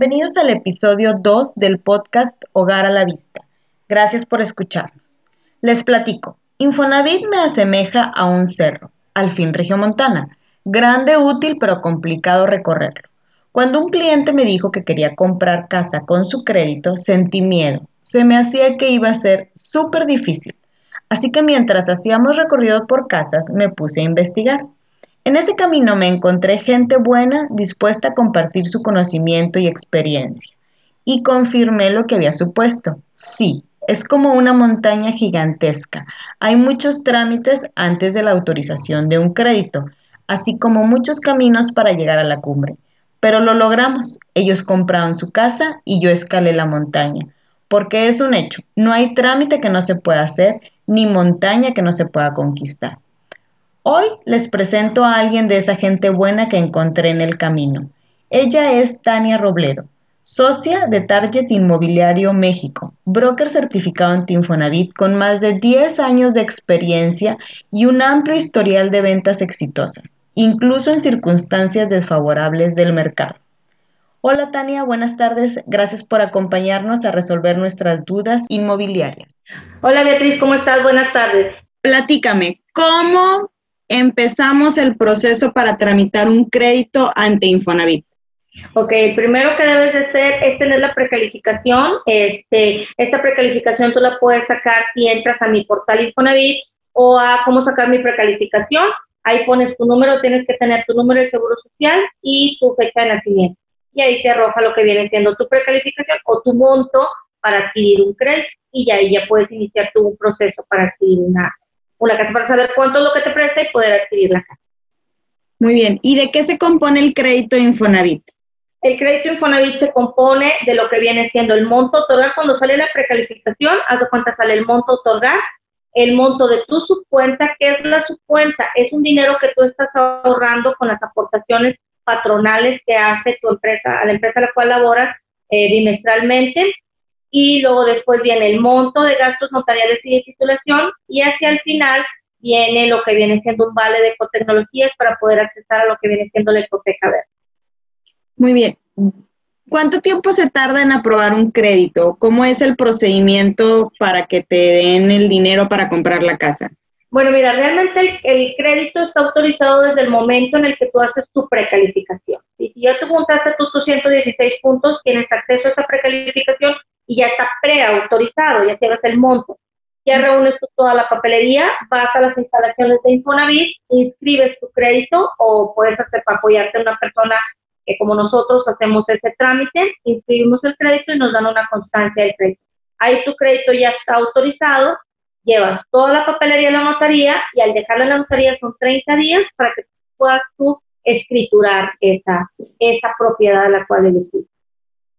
Bienvenidos al episodio 2 del podcast Hogar a la Vista. Gracias por escucharnos. Les platico. Infonavit me asemeja a un cerro, al fin regiomontana. Grande, útil, pero complicado recorrerlo. Cuando un cliente me dijo que quería comprar casa con su crédito, sentí miedo. Se me hacía que iba a ser súper difícil. Así que mientras hacíamos recorrido por casas, me puse a investigar. En ese camino me encontré gente buena dispuesta a compartir su conocimiento y experiencia. Y confirmé lo que había supuesto. Sí, es como una montaña gigantesca. Hay muchos trámites antes de la autorización de un crédito, así como muchos caminos para llegar a la cumbre. Pero lo logramos. Ellos compraron su casa y yo escalé la montaña. Porque es un hecho, no hay trámite que no se pueda hacer, ni montaña que no se pueda conquistar. Hoy les presento a alguien de esa gente buena que encontré en el camino. Ella es Tania Roblero, socia de Target Inmobiliario México, broker certificado en Tinfonavit con más de 10 años de experiencia y un amplio historial de ventas exitosas, incluso en circunstancias desfavorables del mercado. Hola Tania, buenas tardes. Gracias por acompañarnos a resolver nuestras dudas inmobiliarias. Hola Beatriz, ¿cómo estás? Buenas tardes. Platícame, ¿cómo empezamos el proceso para tramitar un crédito ante Infonavit? Ok, primero que debes de hacer es tener la precalificación. Este, esta precalificación tú la puedes sacar si entras a mi portal Infonavit o a cómo sacar mi precalificación. Ahí pones tu número, tienes que tener tu número de seguro social y tu fecha de nacimiento. Y ahí te arroja lo que viene siendo tu precalificación o tu monto para adquirir un crédito y ahí ya puedes iniciar tu proceso para adquirir una, una casa para saber cuánto es lo que te presta y poder adquirir la casa. Muy bien. ¿Y de qué se compone el crédito Infonavit? El crédito Infonavit se compone de lo que viene siendo el monto otorgar cuando sale la precalificación, haz de cuenta sale el monto otorgar, el monto de tu subcuenta, ¿qué es la subcuenta? Es un dinero que tú estás ahorrando con las aportaciones patronales que hace tu empresa, a la empresa a la cual laboras eh, bimestralmente y luego después viene el monto de gastos notariales y de titulación y hacia el final viene lo que viene siendo un vale de ecotecnologías para poder accesar a lo que viene siendo la hipoteca verde. Muy bien. ¿Cuánto tiempo se tarda en aprobar un crédito? ¿Cómo es el procedimiento para que te den el dinero para comprar la casa? Bueno, mira, realmente el, crédito está autorizado desde el momento en el que tú haces tu precalificación. Y si ya te juntaste tus 216 puntos, tienes acceso a esa precalificación y ya está preautorizado, ya tienes el monto. Ya reúnes toda la papelería, vas a las instalaciones de Infonavit, inscribes tu crédito o puedes hacer para apoyarte a una persona que como nosotros hacemos ese trámite, inscribimos el crédito y nos dan una constancia del crédito. Ahí tu crédito ya está autorizado, llevas toda la papelería a la notaría y al dejarla en la notaría son 30 días para que puedas tú escriturar esa, esa propiedad a la cual elegiste.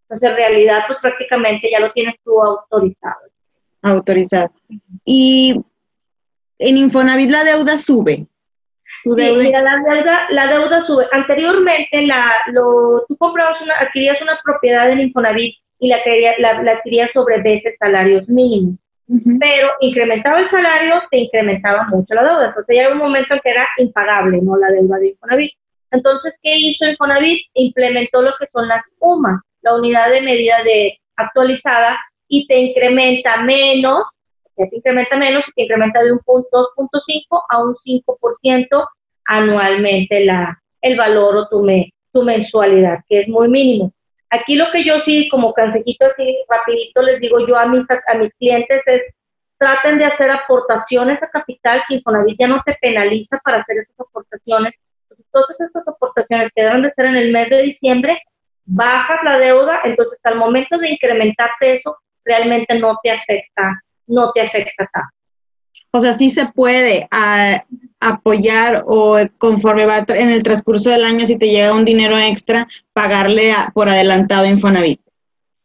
Entonces, en realidad, pues prácticamente ya lo tienes tú autorizado. Autorizado. Y en Infonavit la deuda sube. ¿Tu deuda? Sí, la deuda, la deuda sube. Anteriormente, la, lo, tú comprabas una, adquirías una propiedad en Infonavit y la, la, la adquirías sobre veces salarios mínimos. Pero incrementaba el salario, te incrementaba mucho la deuda. Entonces ya un momento en que era impagable, ¿no? La deuda de Infonavit. Entonces, ¿qué hizo Infonavit? Implementó lo que son las UMA, la unidad de medida de actualizada, y te incrementa menos, te incrementa menos, te incrementa de un punto 2.5 a un 5% anualmente la, el valor o tu, me, tu mensualidad, que es muy mínimo. Aquí lo que yo sí, como consejito así rapidito, les digo yo a mis, a mis clientes es traten de hacer aportaciones a capital, que Infonavit ya no se penaliza para hacer esas aportaciones. Entonces, todas estas aportaciones que deben de ser en el mes de diciembre, bajas la deuda, entonces al momento de incrementarte eso, realmente no te afecta, no te afecta tanto. O sea, sí se puede apoyar o conforme va en el transcurso del año, si te llega un dinero extra, pagarle por adelantado Infonavit.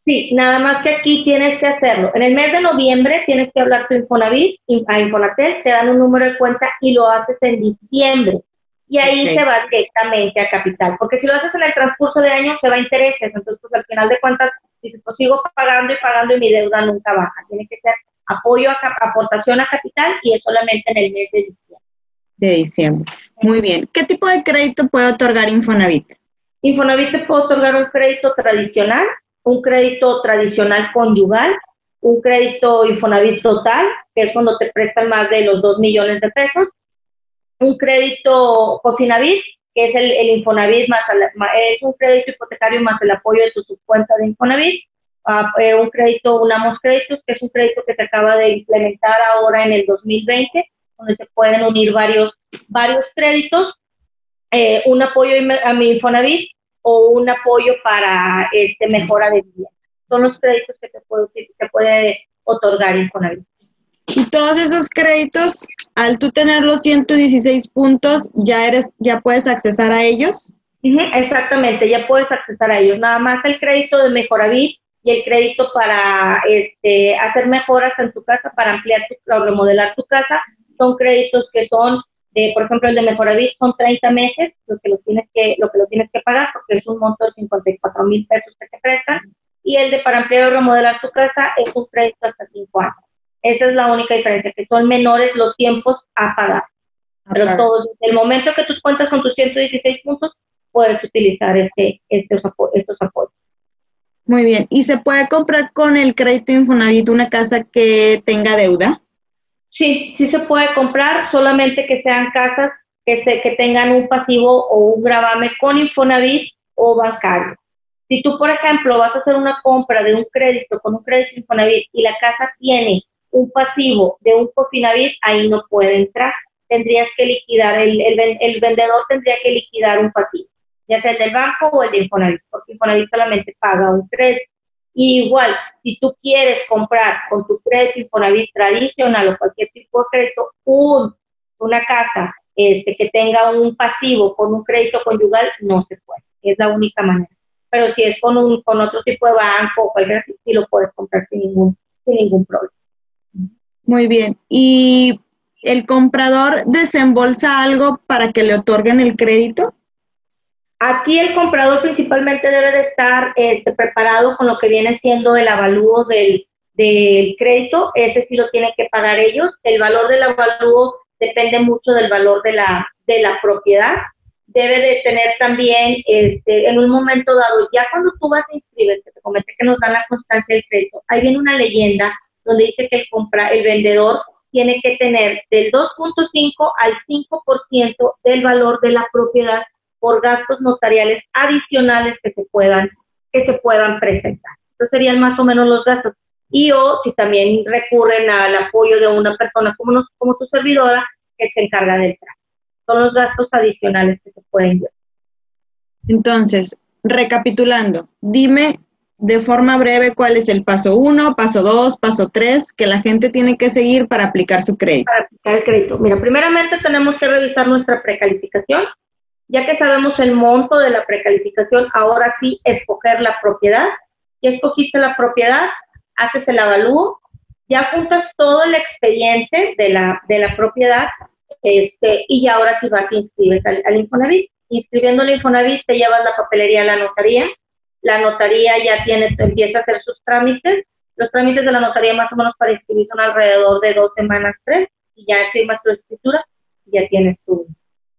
Sí, nada más que aquí tienes que hacerlo. En el mes de noviembre tienes que hablar tu Infonavit, a Infonatel, te dan un número de cuenta y lo haces en diciembre. Y ahí se va directamente a capital. Porque si lo haces en el transcurso de año, se va a intereses. Entonces, pues, al final de cuentas, dices, pues sigo pagando y pagando y mi deuda nunca baja. Tiene que ser apoyo a aportación a capital y es solamente en el mes de diciembre. De diciembre. Muy bien. ¿Qué tipo de crédito puede otorgar Infonavit? Infonavit te puede otorgar un crédito tradicional, un crédito tradicional conyugal, un crédito Infonavit total, que es cuando te prestan más de los 2 millones de pesos, un crédito Cofinavit, que es el, Infonavit más, es un crédito hipotecario más el apoyo de tu subcuenta de Infonavit, uh, un crédito Unamos Créditos, que es un crédito que se acaba de implementar ahora en el 2020, donde se pueden unir varios, varios créditos, eh, un apoyo a mi Infonavit o un apoyo para este, mejora de vida. Son los créditos que te puede, te puede otorgar Infonavit. Y todos esos créditos, al tú tener los 116 puntos, ya eres, ya puedes accesar a ellos. exactamente, ya puedes accesar a ellos. Nada más el crédito de Mejoravit y el crédito para este, hacer mejoras en tu casa, para ampliar tu, o remodelar tu casa, son créditos que son, de, por ejemplo, el de Mejoravit son 30 meses, lo que lo tienes que, lo que lo tienes que pagar, porque es un monto de 54 mil pesos que te prestan, y el de para ampliar o remodelar tu casa es un crédito hasta 5 años. Esa es la única diferencia, que son menores los tiempos a pagar. Pero todos, desde el momento que tú cuentas con tus 116 puntos, puedes utilizar este, estos, estos apoyos. Muy bien. ¿Y se puede comprar con el crédito Infonavit una casa que tenga deuda? Sí, sí se puede comprar, solamente que sean casas que, se, que tengan un pasivo o un gravame con Infonavit o bancario. Si tú, por ejemplo, vas a hacer una compra de un crédito con un crédito Infonavit y la casa tiene un pasivo de un Cofinavit, ahí no puede entrar. Tendrías que liquidar, el, el, vendedor tendría que liquidar un pasivo, ya sea el del banco o el de Infonavit, porque Infonavit solamente paga un crédito. igual, si tú quieres comprar con tu crédito Infonavit tradicional o cualquier tipo de crédito, un, una casa este, que tenga un pasivo con un crédito conyugal, no se puede. Es la única manera pero si es con, un, con otro tipo de banco o cualquier sí lo puedes comprar sin ningún, sin ningún problema. Muy bien. ¿Y el comprador desembolsa algo para que le otorguen el crédito? Aquí el comprador principalmente debe de estar este, preparado con lo que viene siendo el avalúo del, del crédito, ese sí lo tienen que pagar ellos. El valor del avalúo depende mucho del valor de la, de la propiedad debe de tener también este, en un momento dado, ya cuando tú vas a inscribirte, te comenté que nos dan la constancia del crédito, ahí viene una leyenda donde dice que el, compra, el vendedor tiene que tener del 2.5 al 5% del valor de la propiedad por gastos notariales adicionales que se puedan, que se puedan presentar. Estos serían más o menos los gastos. Y o si también recurren al apoyo de una persona como, como tu servidora que se encarga del trámite son los gastos adicionales que se pueden llevar. Entonces, recapitulando, dime de forma breve cuál es el paso 1, paso 2, paso 3 que la gente tiene que seguir para aplicar su crédito. Para aplicar el crédito. Mira, primeramente tenemos que revisar nuestra precalificación. Ya que sabemos el monto de la precalificación, ahora sí escoger la propiedad. Ya escogiste la propiedad, haces el avalúo, ya juntas todo el expediente de la, de la propiedad este, y ahora sí vas a inscribes al, al Infonavit. Inscribiendo al Infonavit te llevas la papelería a la notaría. La notaría ya tiene, empieza a hacer sus trámites. Los trámites de la notaría más o menos para inscribir son alrededor de dos semanas, tres, y ya firmas tu escritura ya tienes tu,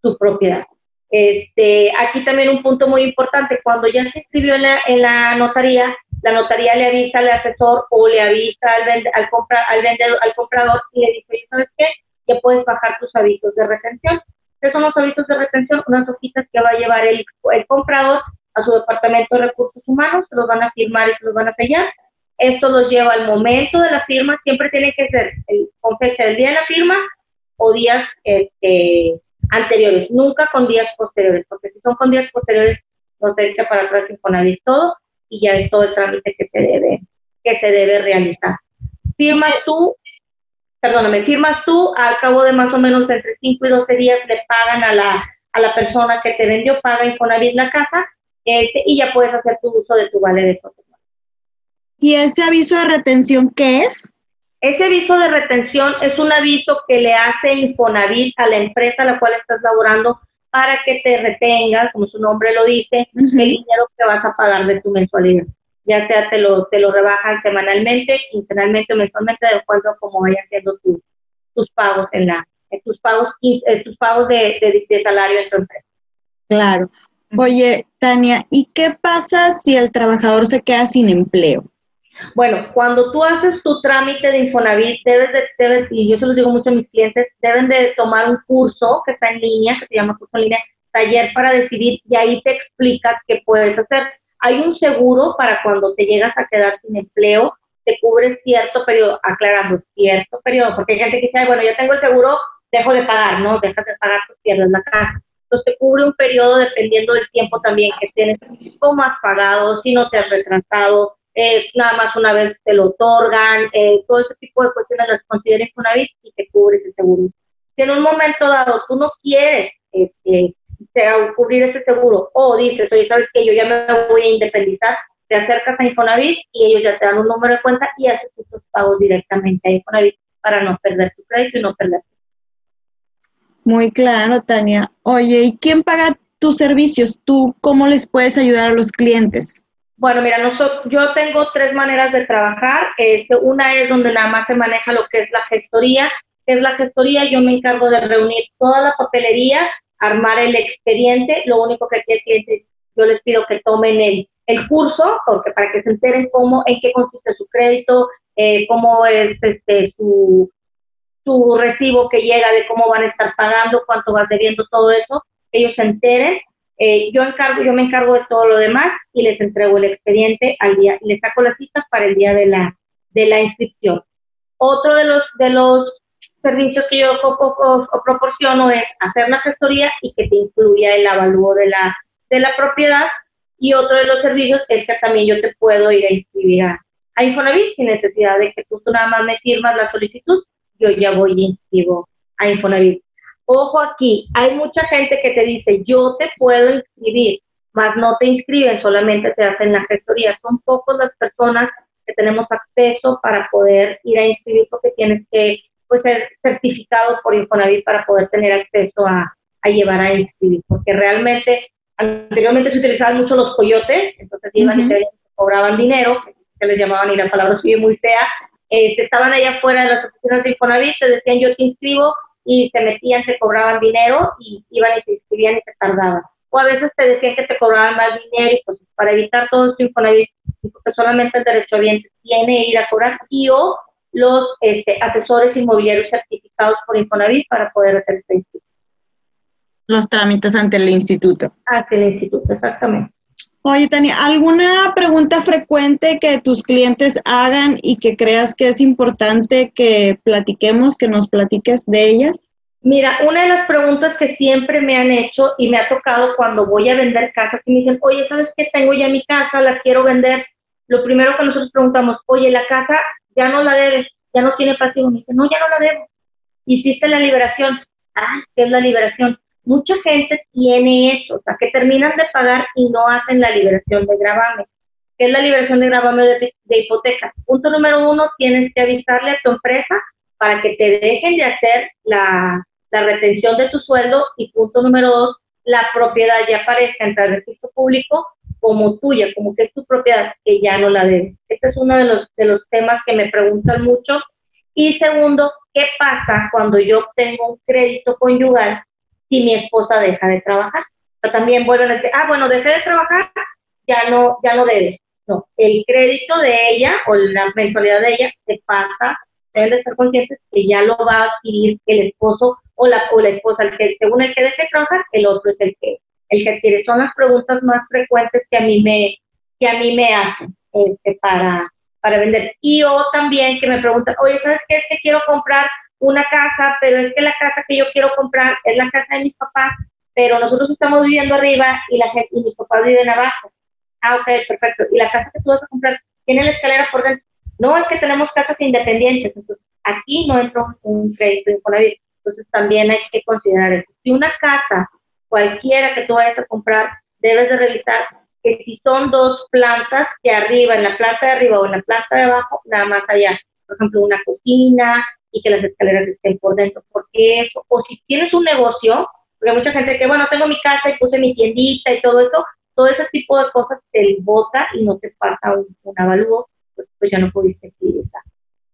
tu propiedad. Este, aquí también un punto muy importante, cuando ya se inscribió en la, en la notaría, la notaría le avisa al asesor o le avisa al, al, compra, al, vendedor, al comprador y le dice, ¿sabes qué? ya puedes bajar tus hábitos de retención. ¿Qué son los hábitos de retención? Unas hojitas que va a llevar el, el comprador a su departamento de recursos humanos, se los van a firmar y se los van a sellar. Esto los lleva al momento de la firma, siempre tiene que ser el, con fecha del día de la firma o días este, anteriores, nunca con días posteriores, porque si son con días posteriores, nos echa para atrás Infonavit todo y ya es todo el trámite que se debe, que se debe realizar. Firmas tú perdóname, firmas tú, al cabo de más o menos entre 5 y 12 días le pagan a la, a la persona que te vendió, paga Infonavit la casa, este, y ya puedes hacer tu uso de tu vale de protección. ¿Y ese aviso de retención qué es? Ese aviso de retención es un aviso que le hace Infonavit a la empresa a la cual estás laborando para que te retengas, como su nombre lo dice, el dinero que vas a pagar de tu mensualidad ya sea te lo, te lo rebajan semanalmente, quincenalmente o mensualmente, de acuerdo a cómo vayan siendo tus, tus pagos en la, tus pagos, tus pagos de, de, salario en tu empresa. Claro. Oye, Tania, ¿y qué pasa si el trabajador se queda sin empleo? Bueno, cuando tú haces tu trámite de Infonavit, debes de, debes, y yo se lo digo mucho a mis clientes, deben de tomar un curso que está en línea, que se llama curso en línea, taller para decidir, y ahí te explica qué puedes hacer. Hay un seguro para cuando te llegas a quedar sin empleo, te cubre cierto periodo, aclarando cierto periodo, porque hay gente que dice, bueno, ya tengo el seguro, dejo de pagar, ¿no? Dejas de pagar, pues pierdes la casa. Entonces te cubre un periodo dependiendo del tiempo también que tienes, cómo has pagado, si no te has retrasado, eh, nada más una vez te lo otorgan, eh, todo ese tipo de cuestiones las consideres una vez y te cubre ese seguro. Si en un momento dado tú no quieres este, cubrir ese seguro o dices, oye, sabes que yo ya me voy a independizar, te acercas a Infonavit y ellos ya te dan un número de cuenta y haces tus pagos directamente a Infonavit para no perder tu crédito y no perder. Muy claro, Tania. Oye, ¿y quién paga tus servicios? ¿Tú cómo les puedes ayudar a los clientes? Bueno, mira, nosotros, yo tengo tres maneras de trabajar. Este, una es donde nada más se maneja lo que es la gestoría. es la gestoría? Yo me encargo de reunir toda la papelería, armar el expediente. Lo único que aquí el cliente, yo les pido que tomen el, el curso, porque para que se enteren cómo, en qué consiste su crédito, eh, cómo es este, su, su recibo que llega, de cómo van a estar pagando, cuánto vas debiendo, todo eso, ellos se enteren eh, yo encargo, yo me encargo de todo lo demás y les entrego el expediente al día, les saco las citas para el día de la, de la inscripción. Otro de los, de los servicios que yo proporciono es hacer la gestoría y que te incluya el avalúo de la, de la propiedad. Y otro de los servicios es que también yo te puedo ir a inscribir a, a Infonavit sin necesidad de que tú, tú nada más me firmas la solicitud, yo ya voy y inscribo a Infonavit. Ojo aquí, hay mucha gente que te dice, yo te puedo inscribir, mas no te inscriben, solamente te hacen la gestoría. Son pocos las personas que tenemos acceso para poder ir a inscribir porque tienes que pues, ser certificado por Infonavit para poder tener acceso a, a llevar a inscribir, porque realmente anteriormente se utilizaban mucho los coyotes, entonces iban y te cobraban dinero, que les llamaban y la palabra sigue muy fea, eh, estaban allá afuera de las oficinas de Infonavit, te decían yo te inscribo, y se metían, se cobraban dinero y iban y se inscribían y se tardaban. O a veces te decían que te cobraban más dinero y pues para evitar todo esto Infonavit, porque solamente el derecho derechohabiente tiene ir a cobrar y o los este, asesores inmobiliarios certificados por Infonavit para poder hacer este instituto. Los trámites ante el instituto. Ante el instituto, exactamente. Oye, Tania, ¿alguna pregunta frecuente que tus clientes hagan y que creas que es importante que platiquemos, que nos platiques de ellas? Mira, una de las preguntas que siempre me han hecho y me ha tocado cuando voy a vender casas y me dicen, oye, ¿sabes qué? Tengo ya mi casa, la quiero vender. Lo primero que nosotros preguntamos, oye, la casa ya no la debes, ya no tiene pasivo. Me dicen, no, ya no la debo. Hiciste la liberación. Ah, ¿qué es la liberación? Mucha gente tiene eso, o sea, que terminan de pagar y no hacen la liberación de gravamen. ¿Qué es la liberación de gravamen de, hipoteca? Punto número uno, tienes que avisarle a tu empresa para que te dejen de hacer la, retención de tu sueldo y punto número dos, la propiedad ya aparezca en el registro público como tuya, como que es tu propiedad, que ya no la debes. Este es uno de los, de los temas que me preguntan mucho. Y segundo, ¿qué pasa cuando yo obtengo un crédito conyugal si mi esposa deja de trabajar. Pero también vuelven a decir, ah, bueno, dejé de trabajar, ya no, ya no debe. No, el crédito de ella o la mensualidad de ella se pasa, deben de estar conscientes que ya lo va a adquirir el esposo o la, o la esposa, el que, según el que deje de trabajar, el otro es el que, el que adquiere. Son las preguntas más frecuentes que a mí me, que a mí me hacen este, para, para vender. Y o también que me preguntan, oye, ¿sabes qué? Es que quiero comprar una casa, pero es que la casa que yo quiero comprar es la casa de mis papás, pero nosotros estamos viviendo arriba y la gente y mis papás viven abajo. Ah, ok, perfecto. Y la casa que tú vas a comprar tiene la escalera por dentro. No, es que tenemos casas independientes, entonces aquí no entra un crédito de Entonces también hay que considerar eso. Si una casa, cualquiera que tú vayas a comprar, debes de revisar que si son dos plantas, que arriba, en la planta de arriba o en la planta de abajo, nada más allá. Por ejemplo, una cocina, y que las escaleras estén por dentro, porque eso, o si tienes un negocio, porque hay mucha gente que, bueno, tengo mi casa y puse mi tiendita y todo eso, todo ese tipo de cosas te bota y no te pasa un, avalúo, pues, pues, ya no pudiste adquirir esa,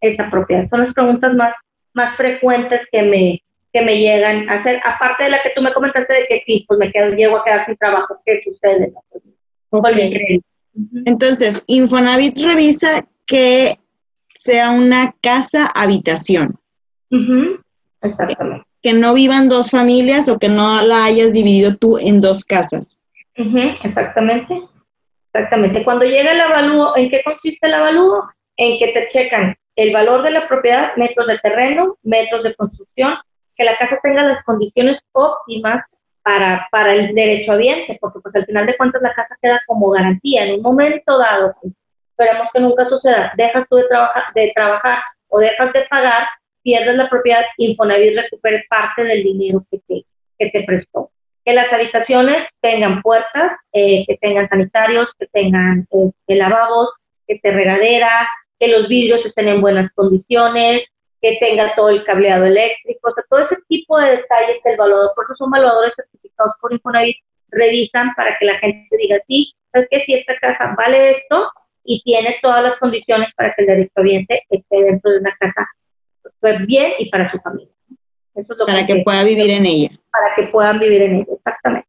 esa propiedad. Son las preguntas más, más frecuentes que me, que me llegan a hacer, aparte de la que tú me comentaste de que sí, pues me quedo, llego a quedar sin trabajo, ¿qué sucede? Okay. Entonces, Infonavit revisa que sea una casa habitación. Exactamente. Que no vivan dos familias o que no la hayas dividido tú en dos casas. Exactamente. Exactamente. Cuando llega el avalúo, ¿en qué consiste el avalúo? En que te checan el valor de la propiedad, metros de terreno, metros de construcción, que la casa tenga las condiciones óptimas para, para el derecho ambiente, porque pues al final de cuentas la casa queda como garantía. En un momento dado, pues, esperemos que nunca suceda, dejas tú de, trabajar de trabajar o dejas de pagar, pierdes la propiedad, Infonavit recupere parte del dinero que te, que te prestó. Que las habitaciones tengan puertas, eh, que tengan sanitarios, que tengan eh, lavabos, que te regadera, que los vidrios estén en buenas condiciones, que tenga todo el cableado eléctrico, o sea, todo ese tipo de detalles del evaluador, por eso son evaluadores certificados por Infonavit, revisan para que la gente diga, sí, es que si esta casa vale esto y tiene todas las condiciones para que el derecho ambiente esté dentro de una casa pues, bien y para su familia. Eso es lo para que, pueda vivir en ella. Para que puedan vivir en ella, exactamente.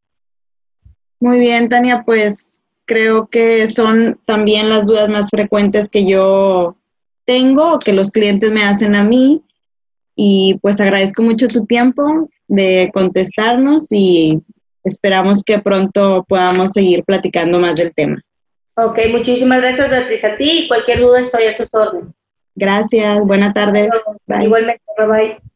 Muy bien, Tania, pues creo que son también las dudas más frecuentes que yo tengo, que los clientes me hacen a mí. Y pues agradezco mucho tu tiempo de contestarnos y esperamos que pronto podamos seguir platicando más del tema. Ok, muchísimas gracias Beatriz a ti y cualquier duda estoy a tus órdenes. Gracias, buena tarde. Igualmente, bye bye.